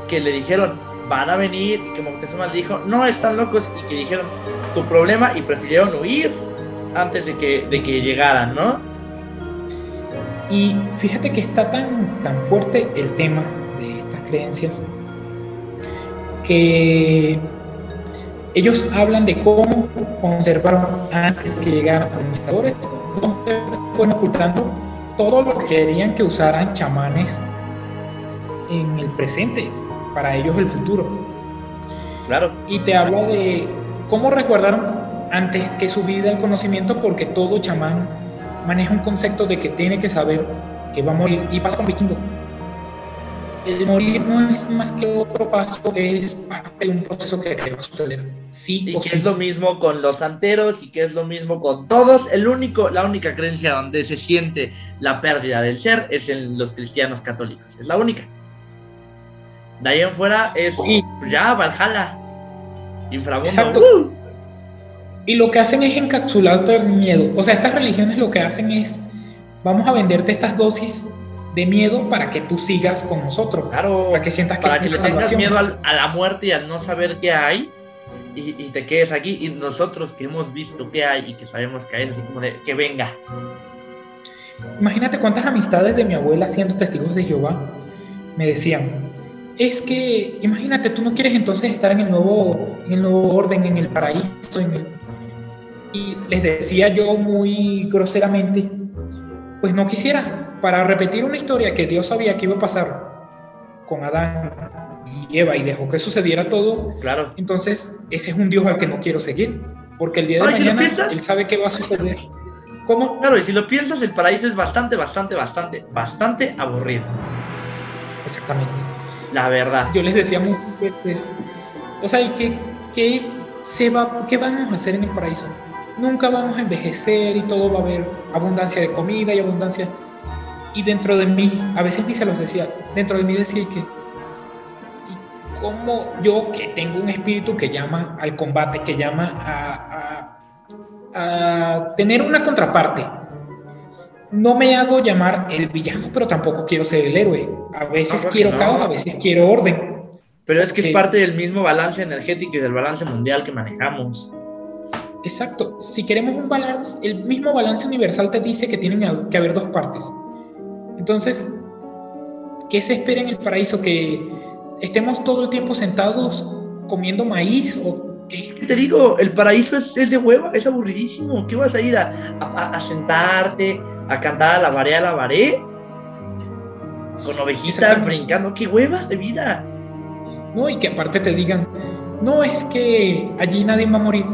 que le dijeron, van a venir, y que Moctezuma le dijo, no, están locos, y que dijeron, tu problema, y prefirieron huir antes de que, de que llegaran, ¿no? Y fíjate que está tan, tan fuerte el tema creencias, que ellos hablan de cómo conservaron antes que llegaran los conquistadores, donde fueron ocultando todo lo que querían que usaran chamanes en el presente, para ellos el futuro. Claro. Y te habla de cómo resguardaron antes que su vida el conocimiento, porque todo chamán maneja un concepto de que tiene que saber que va a morir. Y pasa con vikingo el morir no es más que otro paso, es parte de un proceso que va a suceder. Sí, y que es lo mismo con los santeros y que es lo mismo con todos. El único, la única creencia donde se siente la pérdida del ser es en los cristianos católicos. Es la única. De ahí en fuera es ya Valhalla, inframundo. Exacto. ¡Uh! Y lo que hacen es encapsularte el miedo. O sea, estas religiones lo que hacen es, vamos a venderte estas dosis de miedo para que tú sigas con nosotros. Claro, para que sientas que, para que le tengas miedo a la muerte y al no saber qué hay y, te quedes aquí. Y nosotros que hemos visto qué hay y que sabemos que hay, así como de que venga. Imagínate cuántas amistades de mi abuela siendo testigos de Jehová me decían, es que imagínate, tú no quieres entonces estar en el nuevo, en el nuevo orden, en el paraíso. Y les decía yo muy groseramente, pues no quisiera, para repetir una historia que Dios sabía que iba a pasar con Adán y Eva y dejó que sucediera todo, Claro. entonces ese es un Dios al que no quiero seguir, porque el día de Ay, si mañana piensas. él sabe qué va a suceder. ¿Cómo? Claro, y si lo piensas, el paraíso es bastante, bastante, bastante, bastante aburrido. Exactamente. La verdad. Yo les decía muchas veces, o sea, ¿y qué, qué se va, qué vamos a hacer en el paraíso? Nunca vamos a envejecer y todo va a haber abundancia de comida y abundancia. Y dentro de mí, a veces ni se los decía, dentro de mí decía que, ¿y cómo yo que tengo un espíritu que llama al combate, que llama a, a- a tener una contraparte? No me hago llamar el villano, pero tampoco quiero ser el héroe. A veces quiero no. caos, a veces quiero orden. Pero es que es Sí. parte del mismo balance energético y del balance mundial que manejamos. Exacto. Si queremos un balance, el mismo balance universal te dice que tienen que haber dos partes. Entonces, ¿qué se espera en el paraíso? ¿Que estemos todo el tiempo sentados comiendo maíz? ¿O qué? ¿Qué te digo? El paraíso es, es de hueva, es aburridísimo. ¿Qué vas a ir a, a- a sentarte, a cantar a la varé, a la varé? Con ovejitas brincando. ¡Qué hueva de vida! No, y que aparte te digan, no es que allí nadie va a morir.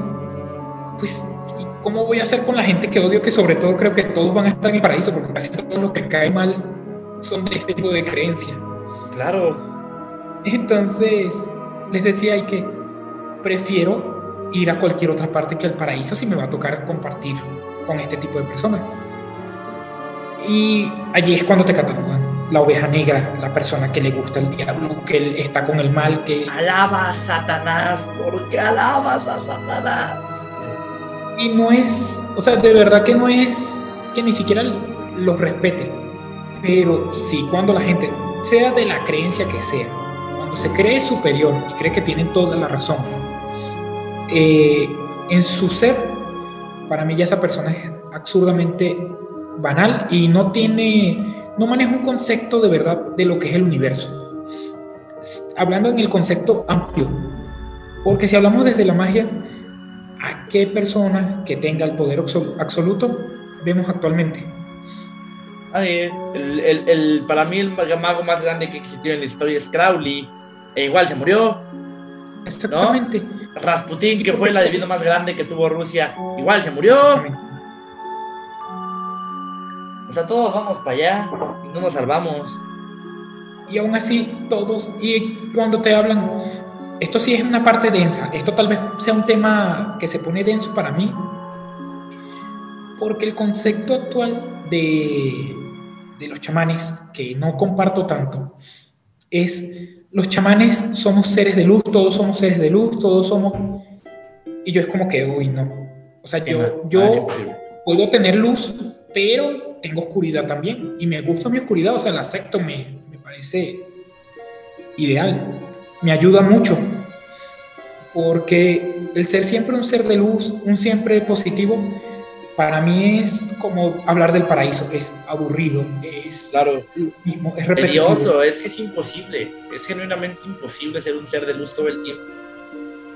Pues, ¿y cómo voy a hacer con la gente que odio? Que sobre todo creo que todos van a estar en el paraíso, porque casi todos los que caen mal son de este tipo de creencia. Claro. Entonces, les decía y que prefiero ir a cualquier otra parte que al paraíso si me va a tocar compartir con este tipo de personas. Y allí es cuando te catalogan. La oveja negra, la persona que le gusta el diablo, que él está con el mal, que... Alaba a Satanás, porque alabas a Satanás. Y no es, o sea, de verdad que no es que ni siquiera los respete. Pero sí, cuando la gente, sea de la creencia que sea, cuando se cree superior y cree que tienen toda la razón, eh, en su ser, para mí ya esa persona es absurdamente banal y no tiene, no maneja un concepto de verdad de lo que es el universo. Hablando en el concepto amplio, porque si hablamos desde la magia, ¿a qué persona que tenga el poder absol- absoluto vemos actualmente? Ay, el, el- el- para mí el mago más grande que existió en la historia es Crowley. E igual se murió. Exactamente. Rasputín, que fue el adivino más grande que tuvo Rusia, igual se murió. Exactamente. O sea, todos vamos para allá y no nos salvamos. Y aún así, todos, y cuando te hablan, esto sí es una parte densa, esto tal vez sea un tema que se pone denso para mí, porque el concepto actual de, de los chamanes, que no comparto tanto, es los chamanes somos seres de luz, todos somos seres de luz, todos somos... Y yo es como que, uy, no. O sea, Sí, yo, yo imposible. puedo tener luz, pero tengo oscuridad también. Y me gusta mi oscuridad, o sea, la acepto, me, me parece ideal. Me ayuda mucho. Porque el ser siempre un ser de luz, un siempre positivo, para mí es como hablar del paraíso. Es aburrido, es Claro, mismo, es repetitivo. tedioso, es que es imposible. Es genuinamente imposible ser un ser de luz todo el tiempo.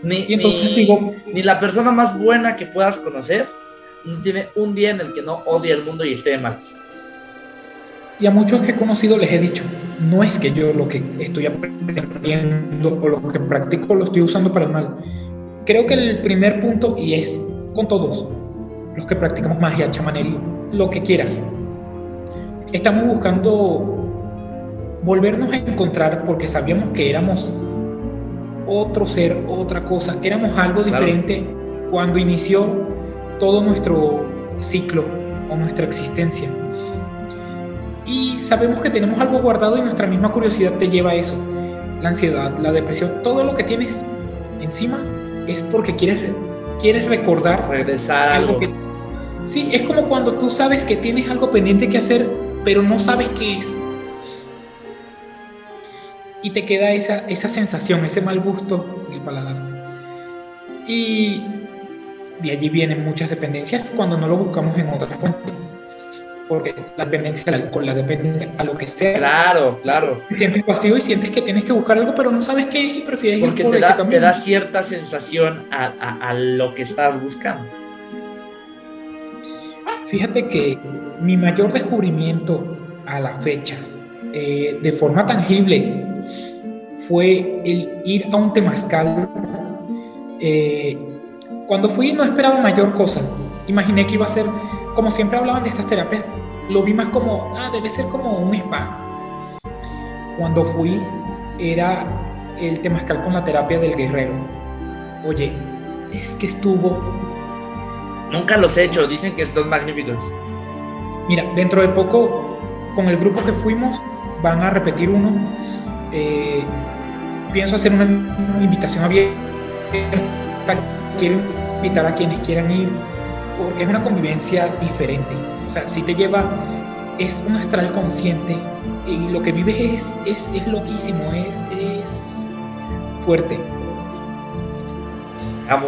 Ni, Y entonces ni- digo, ni la persona más buena que puedas conocer no tiene un día en el que no odie el mundo y esté de malas. Y a muchos que he conocido les he dicho, no es que yo lo que estoy aprendiendo o lo que practico lo estoy usando para el mal. Creo que el primer punto, y es con todos, los que practicamos magia, chamanería, lo que quieras, estamos buscando volvernos a encontrar porque sabíamos que éramos otro ser, otra cosa, éramos algo Claro. diferente cuando inició todo nuestro ciclo o nuestra existencia. Y sabemos que tenemos algo guardado y nuestra misma curiosidad te lleva a eso. La ansiedad, la depresión, todo lo que tienes encima es porque quieres, quieres recordar Regresar algo que... Sí, es como cuando tú sabes que tienes algo pendiente que hacer, pero no sabes qué es. Y te queda esa, esa sensación, ese mal gusto en el paladar. Y de allí vienen muchas dependencias cuando no lo buscamos en otras fuentes. Porque la dependencia al alcohol, la dependencia a lo que sea, Claro, claro. te sientes vacío y sientes que tienes que buscar algo, pero no sabes qué es y prefieres Porque ir por te ese da, camino. te da cierta sensación a, a- a lo que estás buscando. Fíjate que mi mayor descubrimiento a la fecha, eh, de forma tangible, fue el ir a un temazcal. Eh, cuando fui no esperaba mayor cosa. Imaginé que iba a ser, como siempre hablaban de estas terapias, lo vi más como, ah, debe ser como un spa. Cuando fui era el temazcal con la terapia del guerrero. Oye, es que estuvo... Nunca los he hecho, dicen que son magníficos. Mira, dentro de poco, con el grupo que fuimos, van a repetir uno. Eh, pienso hacer una, invitación abierta. Quiero invitar a quienes quieran ir, porque es una convivencia diferente. O sea, si te lleva, es un astral consciente y lo que vives es, es, es loquísimo, es, es fuerte.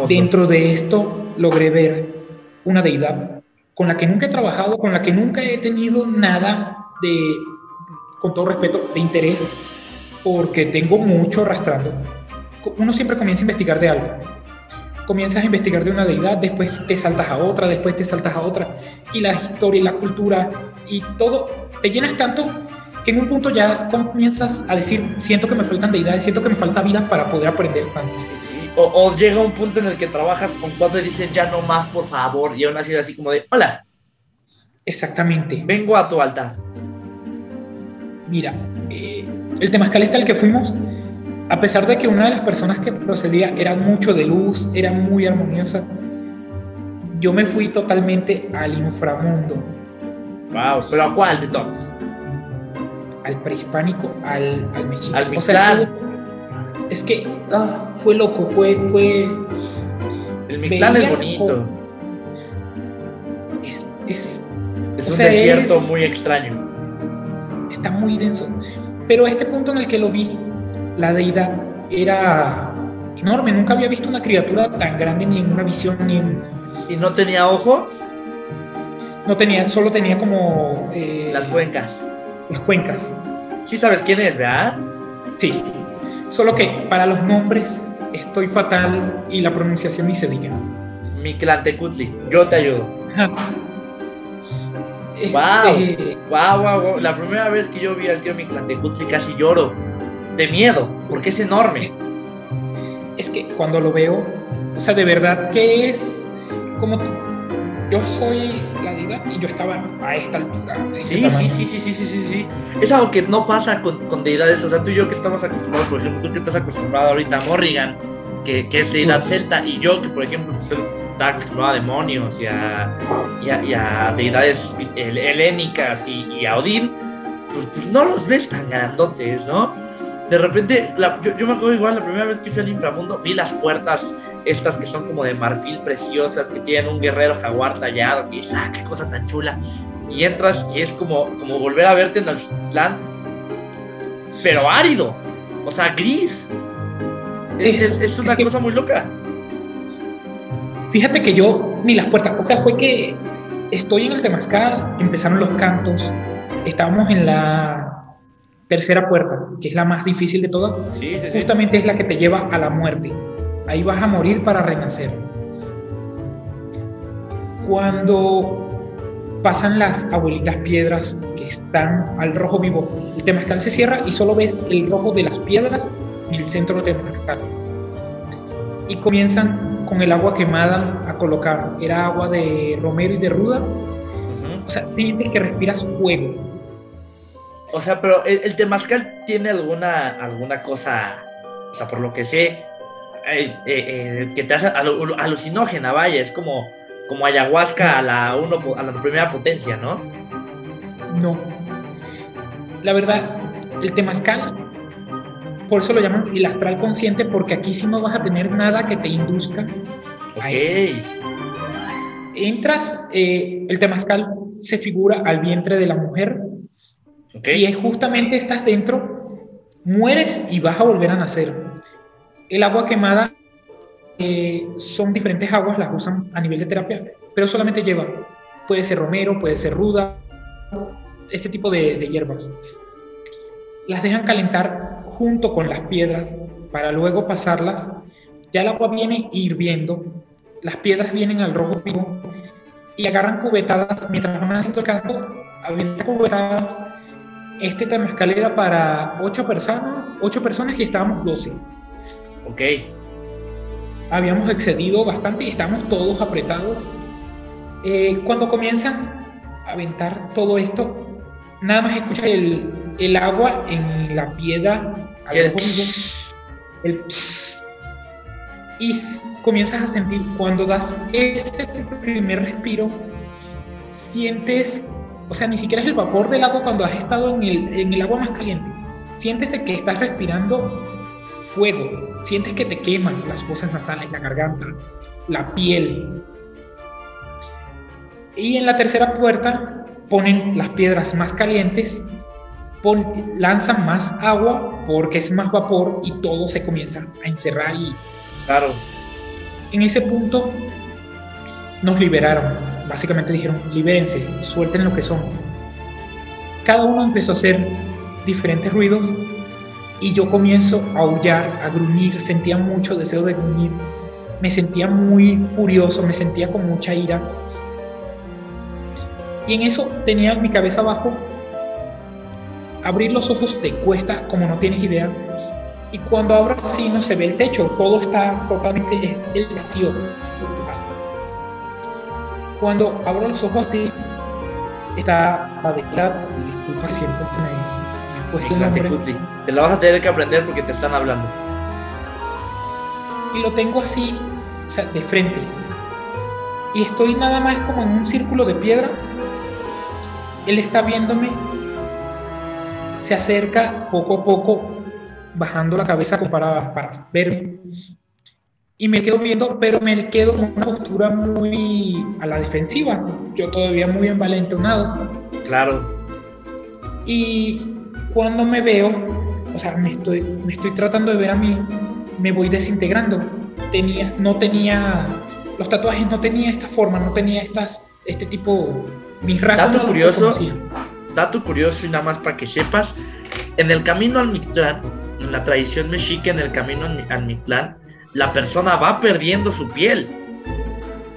Dentro de esto logré ver una deidad con la que nunca he trabajado, con la que nunca he tenido nada de, con todo respeto, de interés, porque tengo mucho arrastrando. Uno siempre comienza a investigar de algo. Comienzas a investigar de una deidad, después te saltas a otra, después te saltas a otra, y la historia y la cultura y todo, te llenas tanto que en un punto ya comienzas a decir, siento que me faltan deidades, siento que me falta vida para poder aprender tanto. O, llega un punto en el que trabajas con cuatro y dicen ya no más, por favor, y aún así así como de, hola. Exactamente. Vengo a tu altar. Mira, eh, el temazcal este al que fuimos, a pesar de que una de las personas que procedía era mucho de luz, era muy armoniosa, yo me fui totalmente al inframundo. Wow, pero ¿a cuál de todos? Al prehispánico, al, al mexicano. Al mexicano es que ah, fue loco, fue, fue. El Mictlán es bonito. Es, es, es un desierto muy extraño. Está muy denso. Pero este punto en el que lo vi, la deidad era enorme. Nunca había visto una criatura tan grande ni en una visión ni en. ¿Y no tenía ojos? No tenía, solo tenía como. Eh, las cuencas. Las cuencas. Sí sabes quién es, ¿verdad? Sí. Solo que para los nombres estoy fatal y la pronunciación ni se diga. Mictlantecutli, yo te ayudo. Este... Wow, wow, wow, La primera vez que yo vi al tío Mictlantecutli casi lloro. De miedo, porque es enorme. Es que cuando lo veo, o sea, de verdad que es como yo soy la diva y yo estaba a esta altura. Este sí, sí, sí, sí, sí, sí, sí, sí. Es algo que no pasa con, con, deidades. O sea, tú y yo que estamos acostumbrados, por ejemplo, tú que estás acostumbrado ahorita a Morrigan, que, que es deidad celta, y yo que, por ejemplo, está acostumbrado a demonios y a, y a, deidades helénicas y, y a Odín, pues, pues, no los ves tan grandotes, ¿no? De repente, yo, me acuerdo igual la primera vez que fui al inframundo, vi las puertas estas que son como de marfil preciosas, que tienen un guerrero jaguar tallado, y ah, qué cosa tan chula. Y entras y es como, como volver a verte en el plan, pero árido, o sea, gris. Es, es, una cosa muy loca. Fíjate que yo, ni las puertas, o sea, fue que estoy en el Temazcal, empezaron los cantos, estábamos en la tercera puerta, que es la más difícil de todas, justamente es la que te lleva a la muerte. Ahí vas a morir para renacer. Cuando pasan las abuelitas piedras que están al rojo vivo, el temazcal se cierra y solo ves el rojo de las piedras en el centro del temazcal. Y comienzan con el agua quemada a colocar. Era agua de romero y de ruda. O sea, sientes que respiras fuego o sea, pero el, el, temazcal tiene alguna, alguna cosa, o sea, por lo que sé, eh, eh, eh, que te hace alucinógena, vaya, es como, como ayahuasca a la, uno, a la primera potencia, ¿no? No. La verdad, el temazcal, por eso lo llaman el astral consciente, porque aquí sí no vas a tener nada que te induzca a eso. Entras, el temazcal se figura al vientre de la mujer y es justamente estás dentro, mueres y vas a volver a nacer. El agua quemada eh, son diferentes aguas, las usan a nivel de terapia, pero solamente lleva, puede ser romero, puede ser ruda, este tipo de, de hierbas. Las dejan calentar junto con las piedras para luego pasarlas. Ya el agua viene hirviendo, las piedras vienen al rojo vivo y agarran cubetadas mientras van haciendo el canto, cubetadas este temazcal era para ocho personas, ocho personas y estábamos 12. Ok. Habíamos excedido bastante y estábamos todos apretados. Eh, cuando comienzan a aventar todo esto, nada más escuchas el, el agua en la piedra. ¿Qué? El pss, y comienzas a sentir cuando das este primer respiro, sientes, o sea, ni siquiera es el vapor del agua cuando has estado en el, en el agua más caliente. Sientes que estás respirando fuego, sientes que te queman las fosas nasales, la garganta, la piel. Y en la tercera puerta ponen las piedras más calientes, pon, lanzan más agua porque es más vapor y todo se comienza a encerrar y Claro. en ese punto nos liberaron. Básicamente dijeron, libérense, suelten lo que son. Cada uno empezó a hacer diferentes ruidos y yo comienzo a aullar, a gruñir, sentía mucho deseo de gruñir. Me sentía muy furioso, me sentía con mucha ira. Y en eso tenía mi cabeza abajo. Abrir los ojos te cuesta como no tienes idea. Y cuando abro así no se ve el techo, todo está totalmente vacío. Cuando abro los ojos así, está la deidad, disculpa siempre se me, me puesto el nombre, Ixtlantecutli. Te la vas a tener que aprender porque te están hablando. y lo tengo así, o sea, de frente. Y estoy nada más como en un círculo de piedra. Él está viéndome, se acerca poco a poco, bajando la cabeza como para, para verme. Y me quedo viendo, pero me quedo con una postura muy a la defensiva. Yo todavía muy envalentonado. Claro. Y cuando me veo, o sea, me estoy, me estoy tratando de ver a mí, me voy desintegrando. Tenía, no tenía, los tatuajes no tenía esta forma, no tenía estas, este tipo, mis rasgos. Dato no curioso. Dato curioso y nada más para que sepas. En el camino al Mictlán, en la tradición mexica, en el camino al, Mi- al Mictlán, la persona va perdiendo su piel.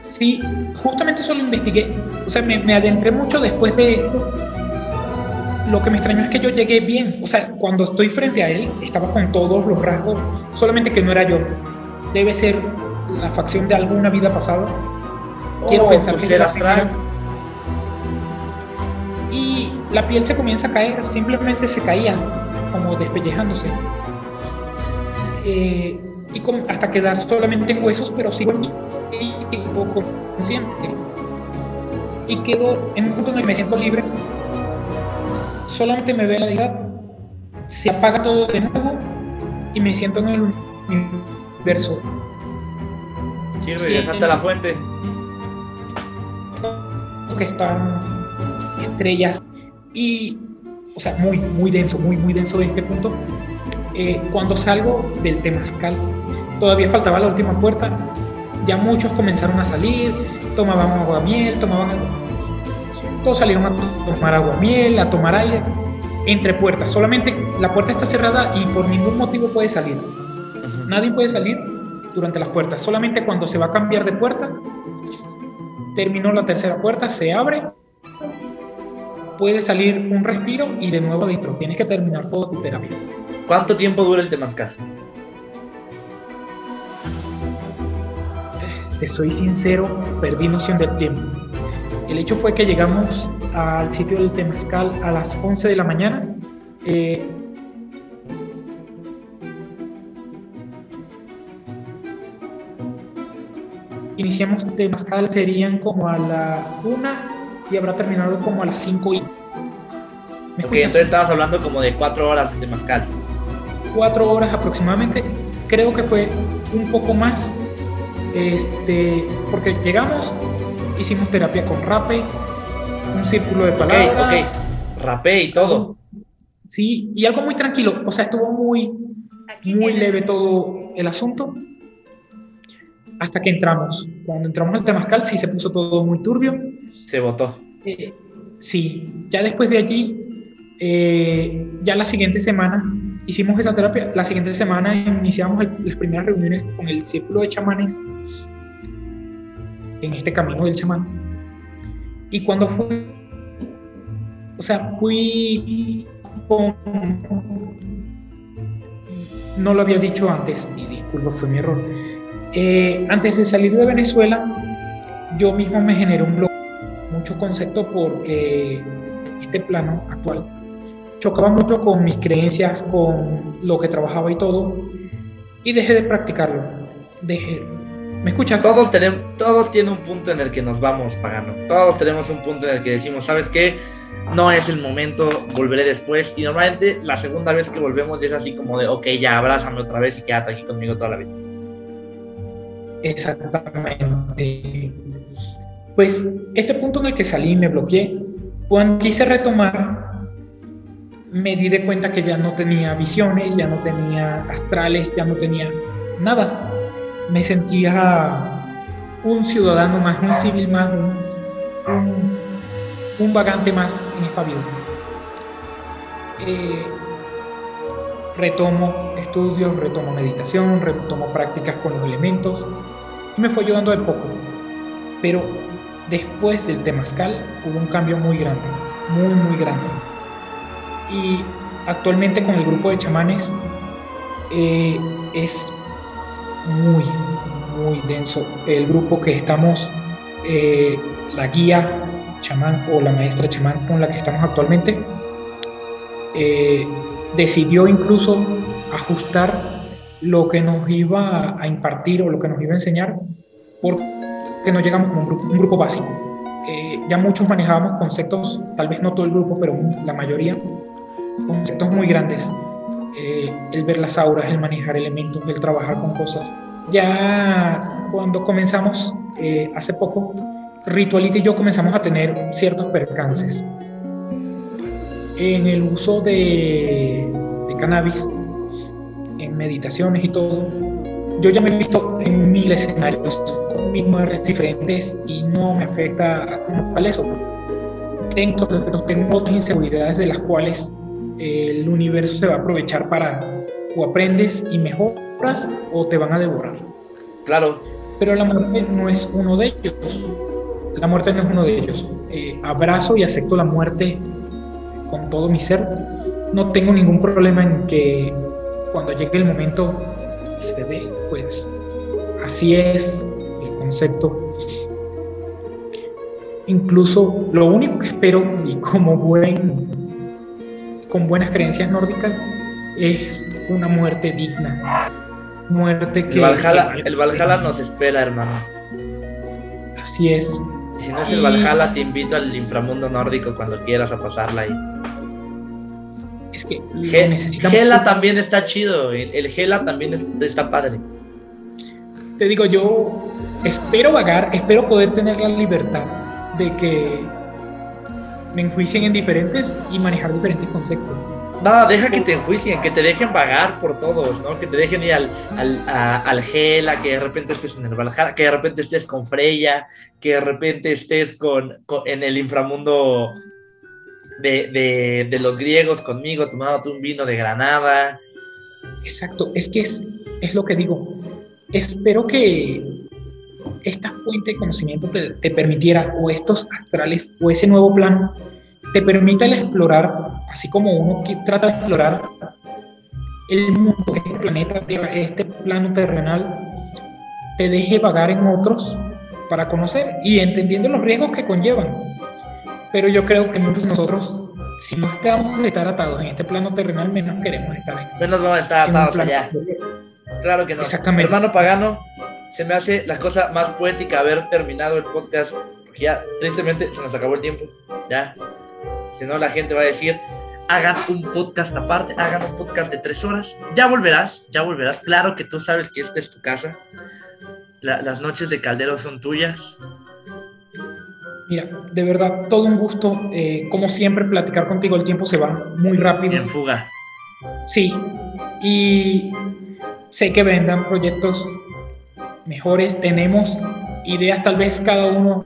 Sí, justamente eso lo investigué. O sea, me, me adentré mucho después de esto. Lo que me extrañó es que yo llegué bien. O sea, cuando estoy frente a él, estaba con todos los rasgos, solamente que no era yo. Debe ser la facción de alguna vida pasada. Quiero Oh, pensar que astral. primera. Y la piel se comienza a caer, simplemente se caía, como despellejándose. Eh, y com- hasta quedar solamente en huesos, pero sigo en consciente. Y quedo en un punto en el que me siento libre. Solamente me ve la deidad, se apaga todo de nuevo y me siento en el universo. Sí, Sí. a la fuente. que están estrellas y, o sea, muy, muy denso, muy, muy denso de este punto. Eh, cuando salgo del temazcal, todavía faltaba la última puerta, ya muchos comenzaron a salir, tomaban agua miel, tomaban... Todos salieron a tomar agua miel, a tomar aire, entre puertas. Solamente la puerta está cerrada y por ningún motivo puede salir. Nadie puede salir durante las puertas. Solamente cuando se va a cambiar de puerta, terminó la tercera puerta, se abre, puede salir un respiro y de nuevo adentro. Tienes que terminar toda tu terapia. ¿Cuánto tiempo dura el temazcal? Te soy sincero, perdí noción del tiempo. El hecho fue que llegamos al sitio del Temazcal a las 11 de la mañana. Eh, iniciamos Temazcal, serían como a la 1 y habrá terminado como a las 5 y... ¿Me Ok, escuchas? entonces estabas hablando como de cuatro horas de temazcal. cuatro horas aproximadamente. Creo que fue un poco más, este, porque llegamos, hicimos terapia con rape, un círculo de Ok, palabras, ok. Rapé y todo. sí, y algo muy tranquilo. O sea, estuvo muy, muy leve todo el asunto. Hasta que entramos. Cuando entramos al Temazcal sí se puso todo muy turbio. Se votó. Eh, sí, ya después de allí, eh, ya la siguiente semana hicimos esa terapia. La siguiente semana iniciamos el- las primeras reuniones con el círculo de chamanes en este camino del chamán. Y cuando fui, o sea, fui no lo había dicho antes, y fue mi error. Eh, antes de salir de Venezuela, yo mismo me generé un blog, mucho concepto porque este plano actual chocaba mucho con mis creencias, con lo que trabajaba y todo, y dejé de practicarlo. Dejé. ¿Me escuchas? Todos tenemos, todos tienen un punto en el que nos vamos pagando. Todos tenemos un punto en el que decimos, ¿sabes qué? No es el momento, volveré después. Y normalmente la segunda vez que volvemos es así como de, ok, ya abrázame otra vez y quédate aquí conmigo toda la vida. Exactamente. Pues este punto en el que salí y me bloqueé, cuando quise retomar, me di de cuenta que ya no tenía visiones, ya no tenía astrales, ya no tenía nada. Me sentía un ciudadano más, un civil más, un, vagante más en esta vida. Eh, retomo estudios, retomo meditación, retomo prácticas con los elementos y me fue ayudando de poco. Pero después del temazcal hubo un cambio muy grande, muy, muy grande y actualmente con el grupo de chamanes eh, es muy, muy denso. El grupo que estamos, eh, la guía chamán o la maestra chamán con la que estamos actualmente, eh, decidió incluso ajustar lo que nos iba a impartir o lo que nos iba a enseñar porque no llegamos como un grupo, un grupo básico. ya muchos manejábamos conceptos, tal vez no todo el grupo, pero la mayoría, conceptos muy grandes. Eh, el ver las auras, el manejar elementos, el trabajar con cosas. Ya cuando comenzamos eh, hace poco, Ritualita y yo comenzamos a tener ciertos percances. En el uso de, de cannabis, en meditaciones y todo, yo ya me he visto en mil escenarios con mil muertes diferentes y no me afecta como tal eso. Tengo, tengo otras inseguridades de las cuales el universo se va a aprovechar para o aprendes y mejoras o te van a devorar. Claro. Pero la muerte no es uno de ellos. La muerte no es uno de ellos. Eh, abrazo y acepto la muerte con todo mi ser. No tengo ningún problema en que cuando llegue el momento se dé, pues así es el concepto. Incluso lo único que espero y como buen con buenas creencias nórdicas es una muerte digna. Muerte que. El Valhalla, nos espera, hermano. Así es. Si no es el Valhalla, te invito al inframundo nórdico cuando quieras a pasarla ahí. Es que Gela también está chido. El Gela también está padre. Te digo, yo espero vagar, espero poder tener la libertad de que me enjuicien en diferentes y manejar diferentes conceptos. No, deja que te enjuicien, que te dejen vagar por todos, ¿no? Que te dejen ir al, al, al Gela, que de repente estés en el Valhalla, que de repente estés con Freya, que de repente estés con, en el inframundo de, de, de, los griegos conmigo, tomándote un vino de Granada. Exacto, es que es, es lo que digo. Espero que esta fuente de conocimiento te, permitiera, o estos astrales, o ese nuevo plano, te permita el explorar, así como uno trata de explorar el mundo, este planeta este plano terrenal, te deje vagar en otros para conocer y entendiendo los riesgos que conllevan. Pero yo creo que muchos de nosotros, si no queremos estar atados en este plano terrenal, menos queremos estar en Menos vamos a estar atados allá. Claro que no. Exactamente. Hermano pagano, se me hace la cosa más poética haber terminado el podcast, porque ya tristemente se nos acabó el tiempo, ya. Si no, la gente va a decir, hagan un podcast aparte, hagan un podcast de tres horas, ya volverás, ya volverás. Claro que tú sabes que esta es tu casa. las noches de Caldero son tuyas. Mira, de verdad, todo un gusto. Eh, como siempre, platicar contigo, el tiempo se va muy rápido. En fuga. Sí, y sé que vendrán proyectos mejores, tenemos ideas tal vez cada uno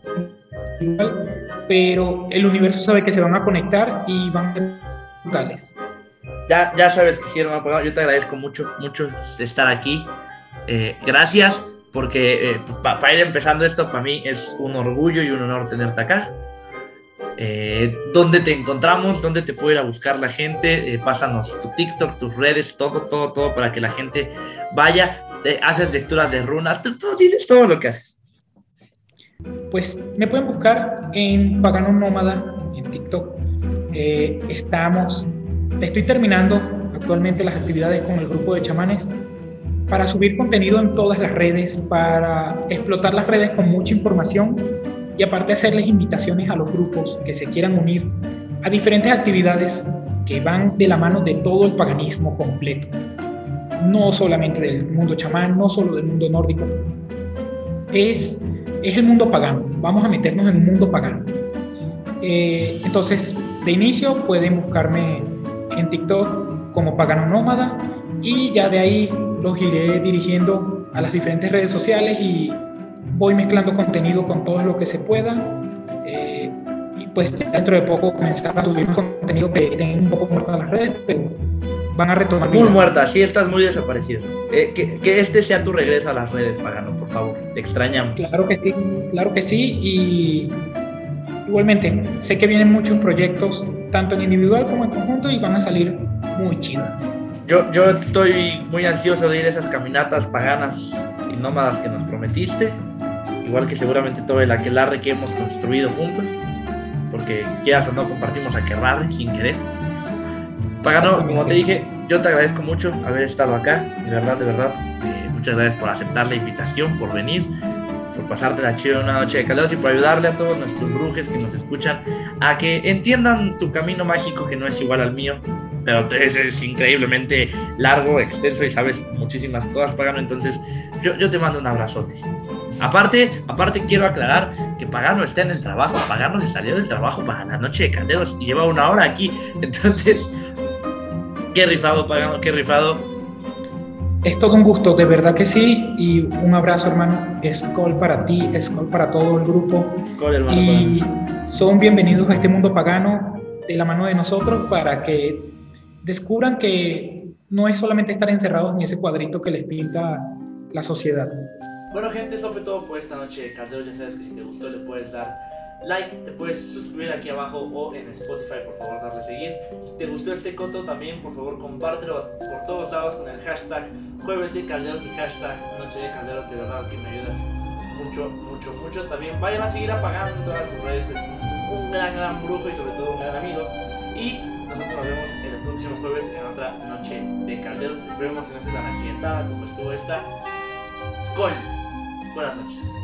pero el universo sabe que se van a conectar y van a ser totales. Ya, ya sabes que sí, hermano, yo te agradezco mucho, mucho estar aquí. Eh, gracias, porque eh, para ir empezando esto, para mí es un orgullo y un honor tenerte acá. Eh, ¿Dónde te encontramos? ¿Dónde te puede ir a buscar la gente? Eh, pásanos tu TikTok, tus redes, todo, todo, todo para que la gente vaya. haces lecturas de runas, tú, dices todo lo que haces. Pues me pueden buscar en Pagano Nómada, en TikTok. Eh, estamos, estoy terminando actualmente las actividades con el grupo de chamanes para subir contenido en todas las redes, para explotar las redes con mucha información y aparte hacerles invitaciones a los grupos que se quieran unir a diferentes actividades que van de la mano de todo el paganismo completo. No solamente del mundo chamán, no solo del mundo nórdico. Es, es el mundo pagano. Vamos a meternos en un mundo pagano. Eh, entonces, de inicio pueden buscarme en TikTok como Pagano Nómada y ya de ahí los iré dirigiendo a las diferentes redes sociales y voy mezclando contenido con todo lo que se pueda. Eh, y pues dentro de poco comenzar a subir contenido que tienen un poco muertas las redes, pero van a retomar. Muy muerta, sí estás muy desaparecido. Eh, que, que, este sea tu regreso a las redes, Pagano, por favor. Te extrañamos. Claro que sí, claro que sí. Y igualmente, sé que vienen muchos proyectos, tanto en individual como en conjunto, y van a salir muy chidos. Yo, yo estoy muy ansioso de ir a esas caminatas paganas y nómadas que nos prometiste igual que seguramente todo el aquelarre que hemos construido juntos, porque quieras o no compartimos aquelarre sin querer. Pagano, como te dije, yo te agradezco mucho haber estado acá, de verdad, de verdad. Eh, muchas gracias por aceptar la invitación, por venir, por pasarte la chida una noche de calor y por ayudarle a todos nuestros brujes que nos escuchan a que entiendan tu camino mágico que no es igual al mío, pero es, es increíblemente largo, extenso y sabes muchísimas cosas, Pagano. Entonces, yo, yo te mando un abrazote. Aparte, aparte quiero aclarar que Pagano está en el trabajo. Pagano se salió del trabajo para la noche de calderos y lleva una hora aquí. [laughs] Entonces, qué rifado, Pagano, qué rifado. Es todo un gusto, de verdad que sí. Y un abrazo, hermano. Es call para ti, es call para todo el grupo. hermano, y son bienvenidos a este mundo pagano de la mano de nosotros para que descubran que no es solamente estar encerrados en ese cuadrito que les pinta la sociedad. Bueno gente, eso fue todo por esta noche de Calderos. Ya sabes que si te gustó le puedes dar like, te puedes suscribir aquí abajo o en Spotify, por favor darle seguir. Si te gustó este coto también, por favor compártelo por todos lados con el hashtag jueves de calderos y hashtag noche de calderos. De verdad que me ayudas mucho, mucho, mucho. También vayan a seguir apagando todas sus redes. Es un gran, gran brujo y sobre todo un gran amigo. Y nosotros nos vemos el próximo jueves en otra noche de calderos. Esperemos que no esté tan accidentada como estuvo esta. Skull. Buenas noches.